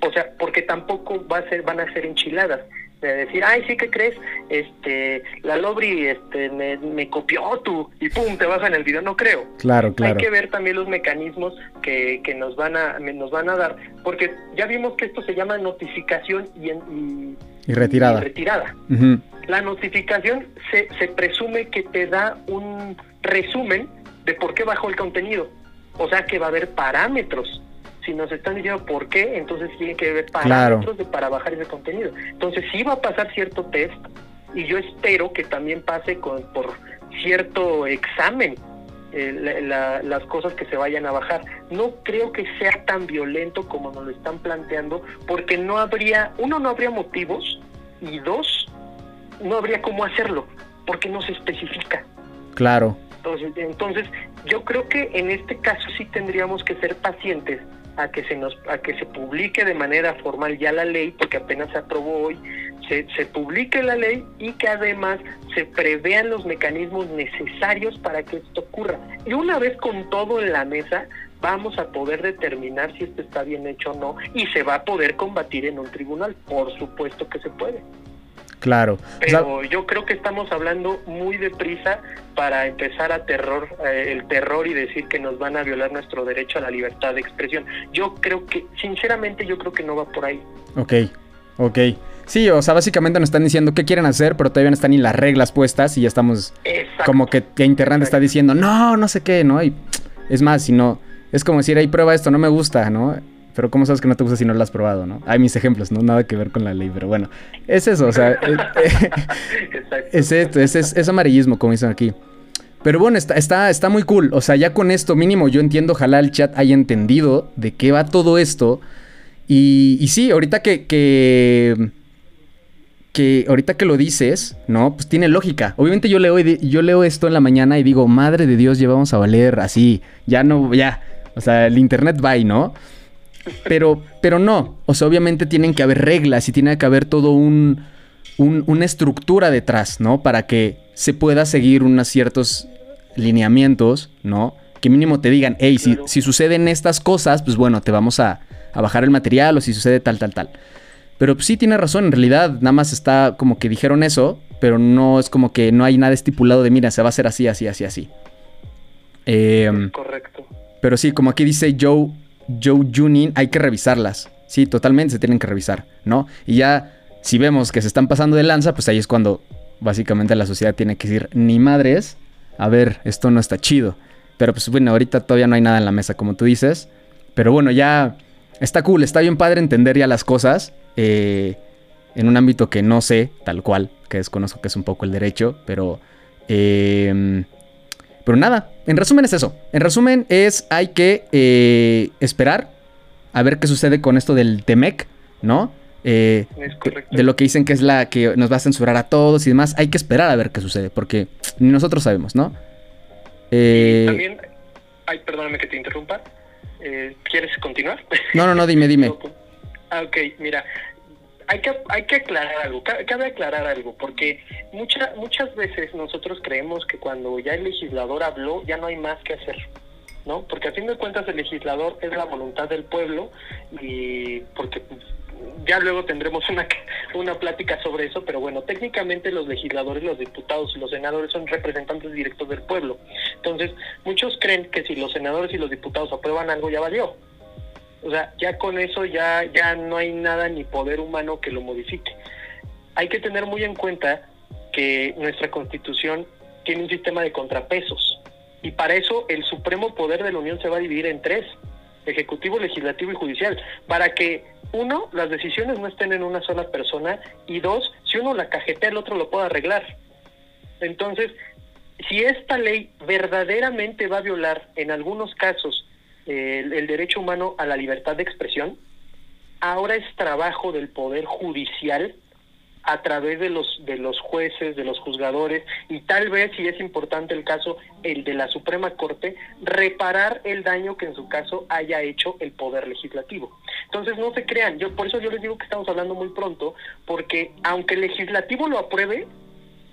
O sea, porque tampoco va a ser, van a ser enchiladas. De decir, ay, sí, ¿qué crees? Este, la Lobri este, me, copió tú y pum, te bajan el video. No creo. Claro, claro. Hay que ver también los mecanismos que, que nos, van a, nos van a dar, porque ya vimos que esto se llama notificación y, y, retirada. retirada. La notificación se, se presume que te da un resumen de por qué bajó el contenido. O sea que va a haber parámetros si nos están diciendo por qué, entonces tiene que haber parámetros para bajar ese contenido. Entonces sí va a pasar cierto test y yo espero que también pase con, por cierto examen eh, las cosas que se vayan a bajar. No creo que sea tan violento como nos lo están planteando, porque no habría, uno, no habría motivos y dos, no habría cómo hacerlo, porque no se especifica. Claro. Entonces, entonces, yo creo que en este caso sí tendríamos que ser pacientes a que se nos a que se publique de manera formal ya la ley porque apenas se aprobó hoy se, se publique la ley y que además se prevean los mecanismos necesarios para que esto ocurra. Y una vez con todo en la mesa vamos a poder determinar si esto está bien hecho o no y se va a poder combatir en un tribunal. Por supuesto que se puede Claro. Pero yo creo que estamos hablando muy deprisa para empezar a terror, eh, el terror y decir que nos van a violar nuestro derecho a la libertad de expresión. Yo creo que, sinceramente, yo creo que no va por ahí. Ok, ok. Sí, o sea, básicamente nos están diciendo qué quieren hacer, pero todavía no están ni las reglas puestas y ya estamos como que, que Internet está diciendo, no, no sé qué, ¿no? Y es más, si no, es como decir, ahí prueba esto, no me gusta, ¿no? Pero ¿cómo sabes que no te gusta si no lo has probado, no? Hay mis ejemplos, no nada que ver con la ley, pero bueno, es eso, o sea, es, esto, es, es, amarillismo, como dicen aquí. Pero bueno, está, está, está muy cool. O sea, ya con esto mínimo yo entiendo, ojalá el chat haya entendido de qué va todo esto. Y, y sí, ahorita que, que, que, ahorita que lo dices, ¿no? Pues tiene lógica. Obviamente yo leo, yo leo esto en la mañana y digo, madre de Dios, llevamos a valer así. Ya no, ya. O sea, el internet va, ¿no? Pero, pero no. O sea, obviamente tienen que haber reglas y tiene que haber todo un, una estructura detrás, ¿no? Para que se pueda seguir unos ciertos lineamientos, ¿no? Que mínimo te digan, hey, si, si, suceden estas cosas, pues bueno, te vamos a, a, bajar el material o si sucede tal, tal, tal. Pero pues, sí tiene razón, en realidad nada más está como que dijeron eso, pero no es como que no hay nada estipulado de, mira, se va a hacer así, así, así, así. Eh, Correcto. Pero sí, como aquí dice Joe Joe Junin, hay que revisarlas. Sí, totalmente se tienen que revisar, ¿no? Y ya, si vemos que se están pasando de lanza, pues ahí es cuando básicamente la sociedad tiene que decir, ni madres, a ver, esto no está chido. Pero pues bueno, ahorita todavía no hay nada en la mesa, como tú dices. Pero bueno, ya está cool, está bien padre entender ya las cosas eh, en un ámbito que no sé, tal cual, que desconozco que es un poco el derecho, pero... Eh, pero nada, en resumen es eso. En resumen es hay que eh, esperar a ver qué sucede con esto del Temec, ¿no? Eh, es. De lo que dicen que es la que nos va a censurar a todos y demás. Hay que esperar a ver qué sucede, porque ni nosotros sabemos, ¿no? Eh, también, ay, perdóname que te interrumpa. ¿Quieres continuar? No, no, no, dime, dime. ah, ok, mira, hay que, hay que aclarar algo, cabe aclarar algo, porque mucha, muchas veces nosotros creemos que cuando ya el legislador habló, ya no hay más que hacer. ¿no? Porque a fin de cuentas el legislador es la voluntad del pueblo y porque ya luego tendremos una, una plática sobre eso, pero bueno, técnicamente los legisladores, los diputados y los senadores son representantes directos del pueblo. Entonces, muchos creen que si los senadores y los diputados aprueban algo ya valió. O sea, ya con eso ya, ya no hay nada ni poder humano que lo modifique. Hay que tener muy en cuenta que nuestra constitución tiene un sistema de contrapesos y para eso el supremo poder de la Unión se va a dividir en tres, ejecutivo, legislativo y judicial, para que uno, las decisiones no estén en una sola persona y dos, si uno la cajetea el otro lo pueda arreglar. Entonces, si esta ley verdaderamente va a violar en algunos casos el, derecho humano a la libertad de expresión, ahora es trabajo del Poder Judicial a través de los de los jueces, de los juzgadores y tal vez si es importante el caso el de la Suprema Corte reparar el daño que en su caso haya hecho el poder legislativo. Entonces no se crean, yo por eso yo les digo que estamos hablando muy pronto porque aunque el legislativo lo apruebe,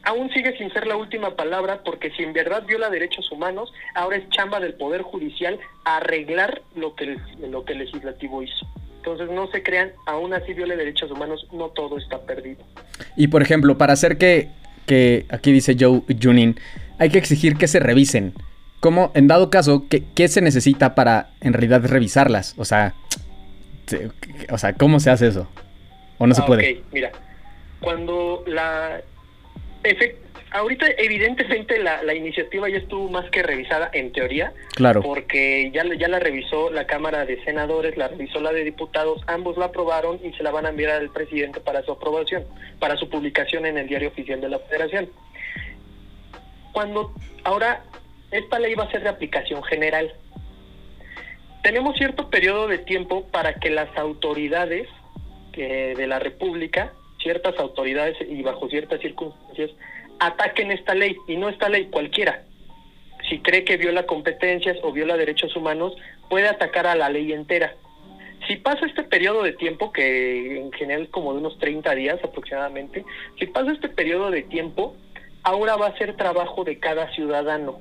aún sigue sin ser la última palabra porque si en verdad viola derechos humanos, ahora es chamba del Poder Judicial arreglar lo que el, lo que el legislativo hizo. Entonces no se crean, aún así viole derechos humanos, no todo está perdido. Y por ejemplo, para hacer que, que aquí dice Joe Junin, hay que exigir que se revisen. ¿Cómo, en dado caso, qué, qué se necesita para en realidad revisarlas? O sea, o sea, ¿cómo se hace eso? ¿O no se ah, puede? mira, cuando la... ahorita evidentemente la, iniciativa ya estuvo más que revisada en teoría. Claro. Porque ya, ya la revisó la Cámara de Senadores, la revisó la de Diputados, ambos la aprobaron y se la van a enviar al presidente para su aprobación, para su publicación en el diario oficial de la Federación. Cuando ahora esta ley va a ser de aplicación general. Tenemos cierto periodo de tiempo para que las autoridades de la República, ciertas autoridades y bajo ciertas circunstancias, ataquen esta ley, y no esta ley cualquiera. Si cree que viola competencias o viola derechos humanos, puede atacar a la ley entera. Si pasa este periodo de tiempo, que en general es como de unos 30 días aproximadamente, si pasa este periodo de tiempo, ahora va a ser trabajo de cada ciudadano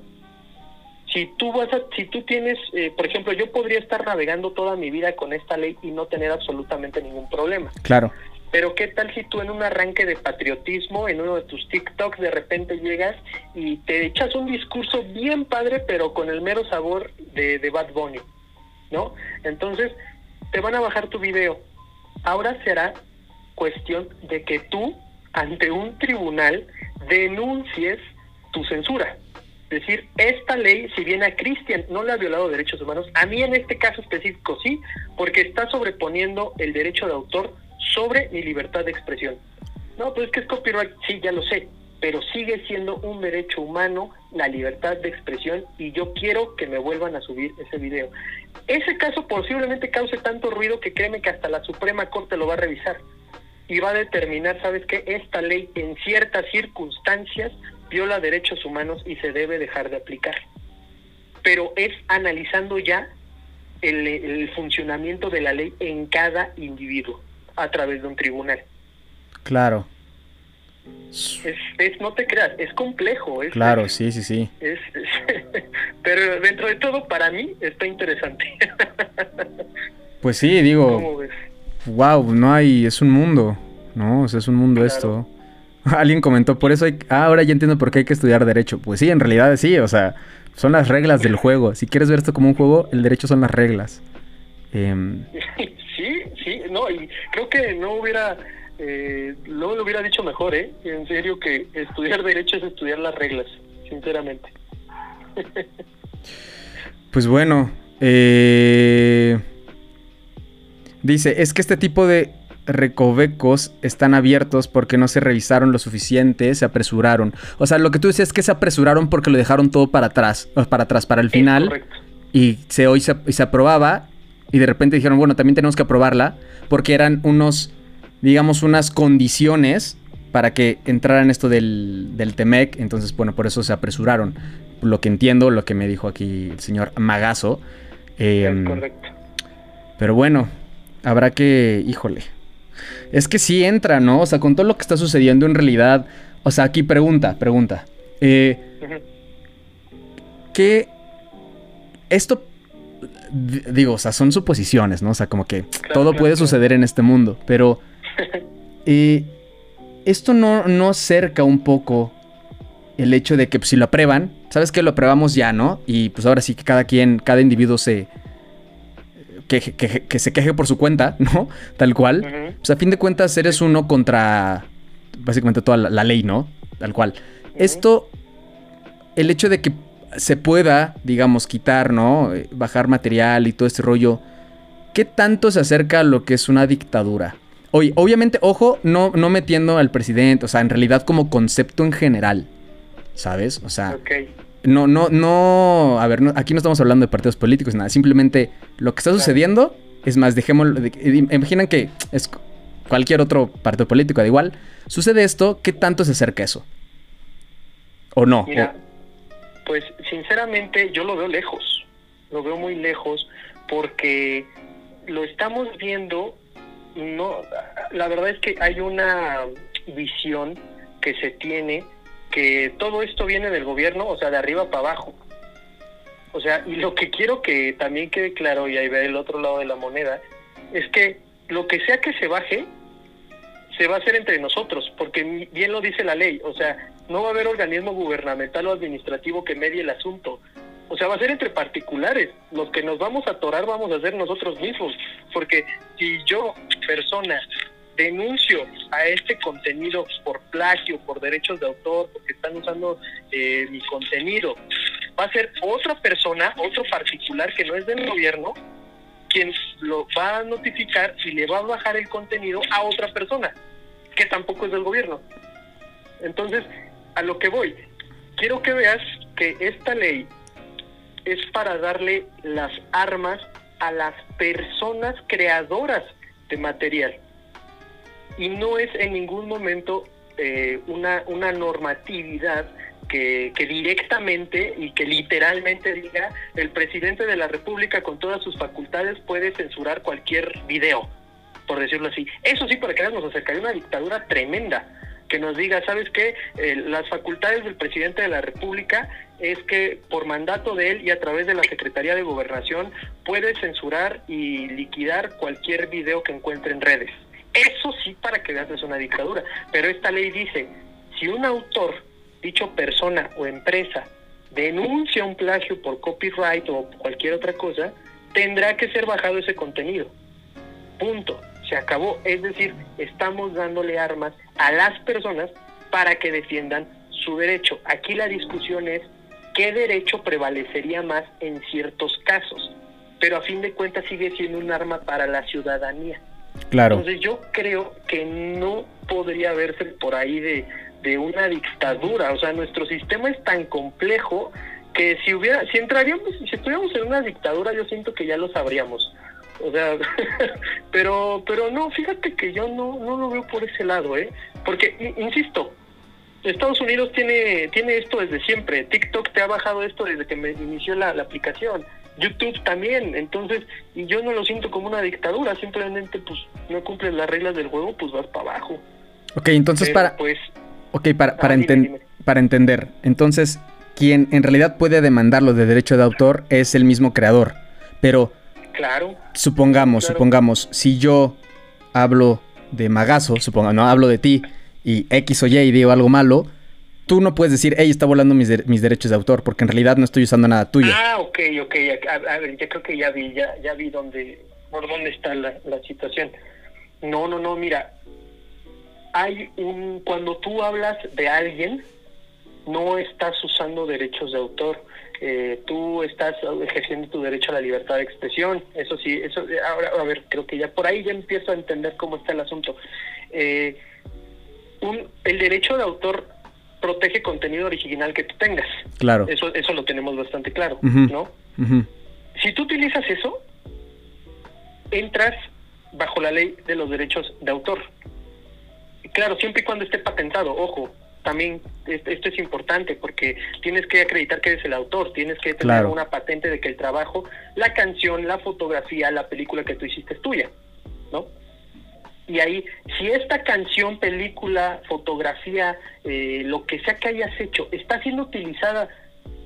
si tú vas a, si tú tienes, eh, por ejemplo, yo podría estar navegando toda mi vida con esta ley y no tener absolutamente ningún problema. Claro. Pero qué tal si tú en un arranque de patriotismo, en uno de tus TikToks, de repente llegas y te echas un discurso bien padre, pero con el mero sabor de, Bad Bunny, ¿no? Entonces, te van a bajar tu video. Ahora será cuestión de que tú, ante un tribunal, denuncies tu censura decir, esta ley, si bien a Cristian no le ha violado derechos humanos, a mí en este caso específico sí, porque está sobreponiendo el derecho de autor sobre mi libertad de expresión. No, pues es que es copyright, sí, ya lo sé, pero sigue siendo un derecho humano la libertad de expresión y yo quiero que me vuelvan a subir ese video. Ese caso posiblemente cause tanto ruido que créeme que hasta la Suprema Corte lo va a revisar y va a determinar, ¿sabes qué? Esta ley en ciertas circunstancias viola derechos humanos y se debe dejar de aplicar. Pero es analizando ya el, funcionamiento de la ley en cada individuo a través de un tribunal. Claro. Es, no te creas, es complejo. Es, claro, sí, sí, sí. pero dentro de todo, para mí, está interesante. pues sí, digo. Wow, no hay, es un mundo, ¿no? es un mundo esto. Alguien comentó, por eso hay... Ah, ahora ya entiendo por qué hay que estudiar derecho. Pues sí, en realidad sí, o sea, son las reglas del juego. Si quieres ver esto como un juego, el derecho son las reglas. Em, no, y creo que no hubiera... Eh, no lo hubiera dicho mejor, ¿eh? En serio que estudiar derecho es estudiar las reglas, sinceramente. pues bueno, eh... dice, es que este tipo de recovecos están abiertos porque no se revisaron lo suficiente, se apresuraron. O sea, lo que tú dices es que se apresuraron porque lo dejaron todo para atrás, para atrás, para el final. Y se hoy se, se, aprobaba y de repente dijeron, bueno, también tenemos que aprobarla porque eran unos, digamos, unas condiciones para que entraran esto del, del Temec. Entonces, bueno, por eso se apresuraron. Lo que entiendo, lo que me dijo aquí el señor Magazo. Em, correcto. Pero bueno, habrá que, híjole, es que sí entra, ¿no? O sea, con todo lo que está sucediendo en realidad. O sea, aquí pregunta, pregunta. Eh, ¿Qué. Esto. Digo, o sea, son suposiciones, ¿no? O sea, como que todo puede suceder en este mundo. Pero. Eh, esto no, no acerca un poco el hecho de que pues, si lo aprueban, sabes que lo aprobamos ya, ¿no? Y pues ahora sí que cada quien, cada individuo se, que, se queje por su cuenta, ¿no? Tal cual. Pues a fin de cuentas eres uno contra básicamente toda la, ley, ¿no? Tal cual. Esto, el hecho de que se pueda, digamos, quitar, ¿no? Eh, bajar material y todo este rollo, ¿qué tanto se acerca a lo que es una dictadura? Oye, obviamente, ojo, no, no metiendo al presidente, o sea, en realidad como concepto en general, ¿sabes? O sea, no, no, no, a ver, aquí no estamos hablando de partidos políticos, nada, simplemente lo que está sucediendo, es más, dejémoslo, imaginan que es cualquier otro partido político, da igual, sucede esto, ¿qué tanto se acerca eso? ¿O no? Mira, pues sinceramente yo lo veo lejos, lo veo muy lejos porque lo estamos viendo, no, la verdad es que hay una visión que se tiene que todo esto viene del gobierno, o sea, de arriba para abajo. O sea, y lo que quiero que también quede claro, y ahí ve el otro lado de la moneda, es que lo que sea que se baje, se va a hacer entre nosotros, porque bien lo dice la ley, o sea, no va a haber organismo gubernamental o administrativo que medie el asunto. O sea, va a ser entre particulares. Los que nos vamos a atorar vamos a ser nosotros mismos. Porque si yo, persona, denuncio a este contenido por plagio, por derechos de autor, porque están usando eh, mi contenido, va a ser otra persona, otro particular que no es del gobierno, quien lo va a notificar y le va a bajar el contenido a otra persona, que tampoco es del gobierno. Entonces, a lo que voy, quiero que veas que esta ley es para darle las armas a las personas creadoras de material. Y no es en ningún momento eh, una normatividad que, directamente y que literalmente diga el presidente de la República con todas sus facultades puede censurar cualquier video, por decirlo así. Eso sí, para que nos acercaría una dictadura tremenda que nos diga, ¿sabes qué? Eh, las facultades del presidente de la República es que por mandato de él y a través de la Secretaría de Gobernación puede censurar y liquidar cualquier video que encuentre en redes. Eso sí para que veas es una dictadura, pero esta ley dice, si un autor, dicho persona o empresa, denuncia un plagio por copyright o cualquier otra cosa, tendrá que ser bajado ese contenido. Punto se acabó. Es decir, estamos dándole armas a las personas para que defiendan su derecho. Aquí la discusión es qué derecho prevalecería más en ciertos casos, pero a fin de cuentas sigue siendo un arma para la ciudadanía. Claro. Entonces yo creo que no podría verse por ahí de, de una dictadura. O sea, nuestro sistema es tan complejo que si hubiera, si entraríamos, si estuviéramos en una dictadura, yo siento que ya lo sabríamos. O sea, pero pero no, fíjate que yo no, no lo veo por ese lado, ¿eh? Porque, insisto, Estados Unidos tiene, tiene esto desde siempre. TikTok te ha bajado esto desde que me inició la, aplicación. YouTube también. Entonces, yo no lo siento como una dictadura. Simplemente, pues, no cumples las reglas del juego, pues vas para abajo. Ok, entonces para... Pues, ok, para, para, ah, para entender. Entonces, quien en realidad puede demandarlo de derecho de autor es el mismo creador. Pero Claro. Supongamos, supongamos, si yo hablo de Magazo, supongo, no hablo de ti, y X o Y digo algo malo, tú no puedes decir, hey, está volando mis, derechos de autor, porque en realidad no estoy usando nada tuyo. Ah, ok, ok. A, ver, ya creo que ya vi, ya, ya vi dónde, por dónde está la, la situación. No, no, no, mira. Hay un. Cuando tú hablas de alguien, no estás usando derechos de autor eh, tú estás ejerciendo tu derecho a la libertad de expresión. Eso sí, eso ahora a ver, creo que ya por ahí ya empiezo a entender cómo está el asunto. Eh, un, el derecho de autor protege contenido original que tú tengas. Claro. Eso eso lo tenemos bastante claro, ¿no? Si tú utilizas eso, entras bajo la ley de los derechos de autor. Claro, siempre y cuando esté patentado, ojo, también esto es importante porque tienes que acreditar que eres el autor, tienes que tener una patente de que el trabajo, la canción, la fotografía, la película que tú hiciste es tuya, ¿no? Y ahí, si esta canción, película, fotografía, eh, lo que sea que hayas hecho, está siendo utilizada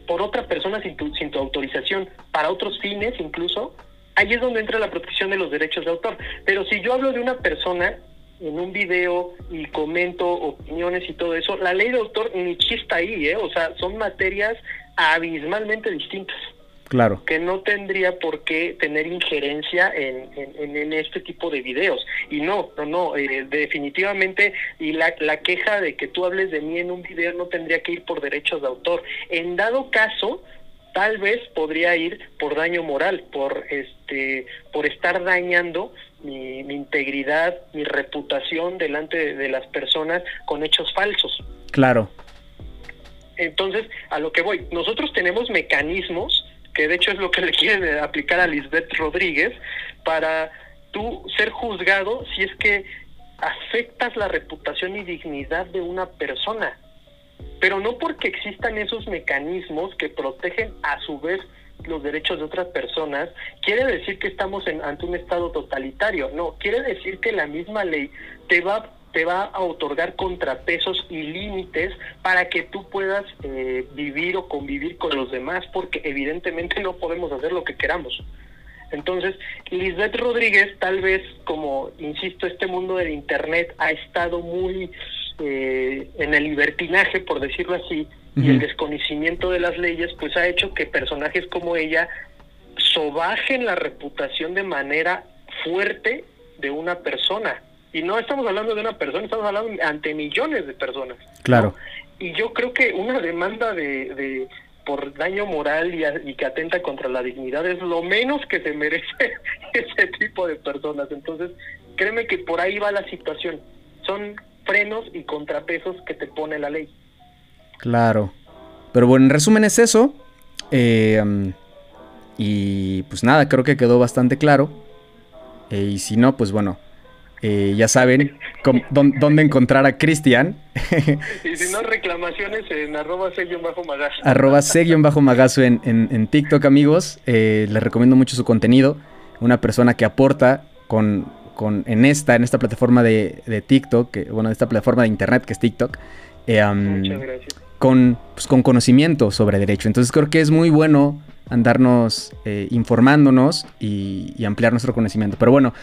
por otra persona sin tu, sin tu autorización, para otros fines incluso, ahí es donde entra la protección de los derechos de autor. Pero si yo hablo de una persona en un video y comento opiniones y todo eso, la ley de autor ni chista ahí, ¿eh? O sea, son materias abismalmente distintas. Claro. Que no tendría por qué tener injerencia en, en, este tipo de videos. Y no, no, no, eh, definitivamente, y la, la queja de que tú hables de mí en un video no tendría que ir por derechos de autor. En dado caso, tal vez podría ir por daño moral, por este, por estar dañando mi, integridad, mi reputación delante de, las personas con hechos falsos. Claro. Entonces, a lo que voy, nosotros tenemos mecanismos, que de hecho es lo que le quieren aplicar a Lisbeth Rodríguez, para tú ser juzgado si es que afectas la reputación y dignidad de una persona. Pero no porque existan esos mecanismos que protegen a su vez los derechos de otras personas, quiere decir que estamos en, ante un Estado totalitario. No, quiere decir que la misma ley te va te va a otorgar contrapesos y límites para que tú puedas eh, vivir o convivir con los demás, porque evidentemente no podemos hacer lo que queramos. Entonces, Lisbeth Rodríguez, tal vez, como insisto, este mundo del Internet ha estado muy eh, en el libertinaje, por decirlo así, y el desconocimiento de las leyes, pues ha hecho que personajes como ella sobajen la reputación de manera fuerte de una persona. Y no estamos hablando de una persona, estamos hablando ante millones de personas. Claro. Y yo creo que una demanda de, de por daño moral y, y, que atenta contra la dignidad es lo menos que se merece ese tipo de personas. Entonces, créeme que por ahí va la situación. Son frenos y contrapesos que te pone la ley. Claro. Pero bueno, en resumen es eso. Eh, y pues nada, creo que quedó bastante claro. Eh, y si no, pues bueno, eh, ya saben dónde encontrar a Cristian. y si no, reclamaciones en arroba bajo magazo. Arroba bajo magazo en, en, TikTok, amigos. Eh, les recomiendo mucho su contenido. Una persona que aporta con, con en esta, en esta plataforma de, de TikTok, que, bueno, esta plataforma de internet que es TikTok. Muchas gracias. Con, pues, con conocimiento sobre derecho. Entonces creo que es muy bueno andarnos eh, informándonos y, ampliar nuestro conocimiento. Pero bueno,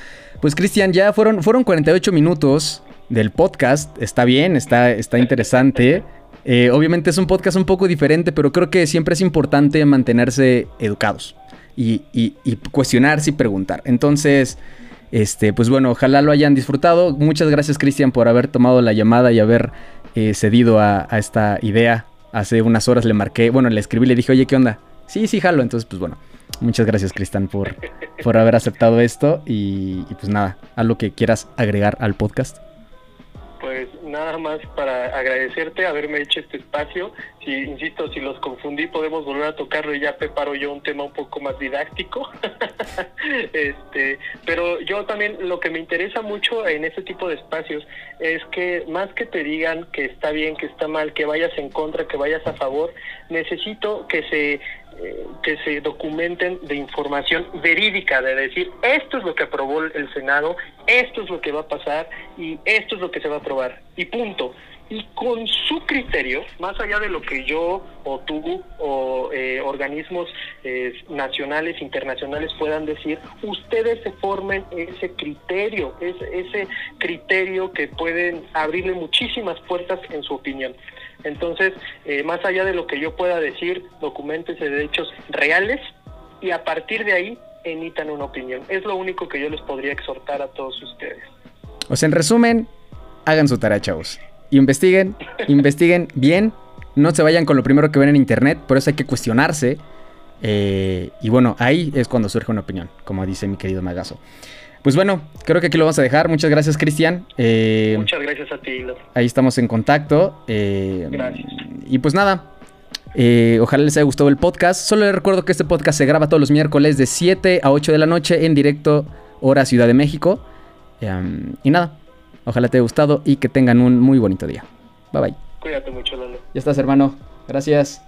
pues Cristian, ya fueron, fueron 48 minutos del podcast. Está bien, está, está interesante. Eh, obviamente es un podcast un poco diferente, pero creo que siempre es importante mantenerse educados y, cuestionarse y preguntar. Entonces, este, pues bueno, ojalá lo hayan disfrutado. Muchas gracias, Cristian, por haber tomado la llamada y haber eh, cedido a, a esta idea. Hace unas horas le marqué, bueno, le escribí, le dije, oye, ¿qué onda? Sí, sí, jalo. Entonces, pues bueno, muchas gracias, Cristian, por, por haber aceptado esto. Y, y pues nada, algo que quieras agregar al podcast. Pues nada más para agradecerte haberme hecho este espacio. Si, insisto, si los confundí, podemos volver a tocarlo y ya preparo yo un tema un poco más didáctico. este, pero yo también lo que me interesa mucho en este tipo de espacios es que más que te digan que está bien, que está mal, que vayas en contra, que vayas a favor, necesito que se que se documenten de información verídica, de decir, esto es lo que aprobó el Senado, esto es lo que va a pasar y esto es lo que se va a aprobar. Y punto. Y con su criterio, más allá de lo que yo o tú o eh, organismos eh, nacionales, internacionales puedan decir, ustedes se formen ese criterio, ese, ese criterio que pueden abrirle muchísimas puertas en su opinión. Entonces, eh, más allá de lo que yo pueda decir, documentes de hechos reales y a partir de ahí emitan una opinión. Es lo único que yo les podría exhortar a todos ustedes. O sea, en resumen, hagan su tarea, chavos. Investiguen, investiguen bien. No se vayan con lo primero que ven en internet, por eso hay que cuestionarse. Eh, y bueno, ahí es cuando surge una opinión, como dice mi querido Magazo. Pues bueno, creo que aquí lo vamos a dejar. Muchas gracias, Cristian. Eh, Muchas gracias a ti, Ahí estamos en contacto. Eh, y pues nada, eh, ojalá les haya gustado el podcast. Solo les recuerdo que este podcast se graba todos los miércoles de 7 a 8 de la noche en directo, hora Ciudad de México. y nada, ojalá te haya gustado y que tengan un muy bonito día. Bye bye. Cuídate mucho, Lalo. Ya estás, hermano. Gracias.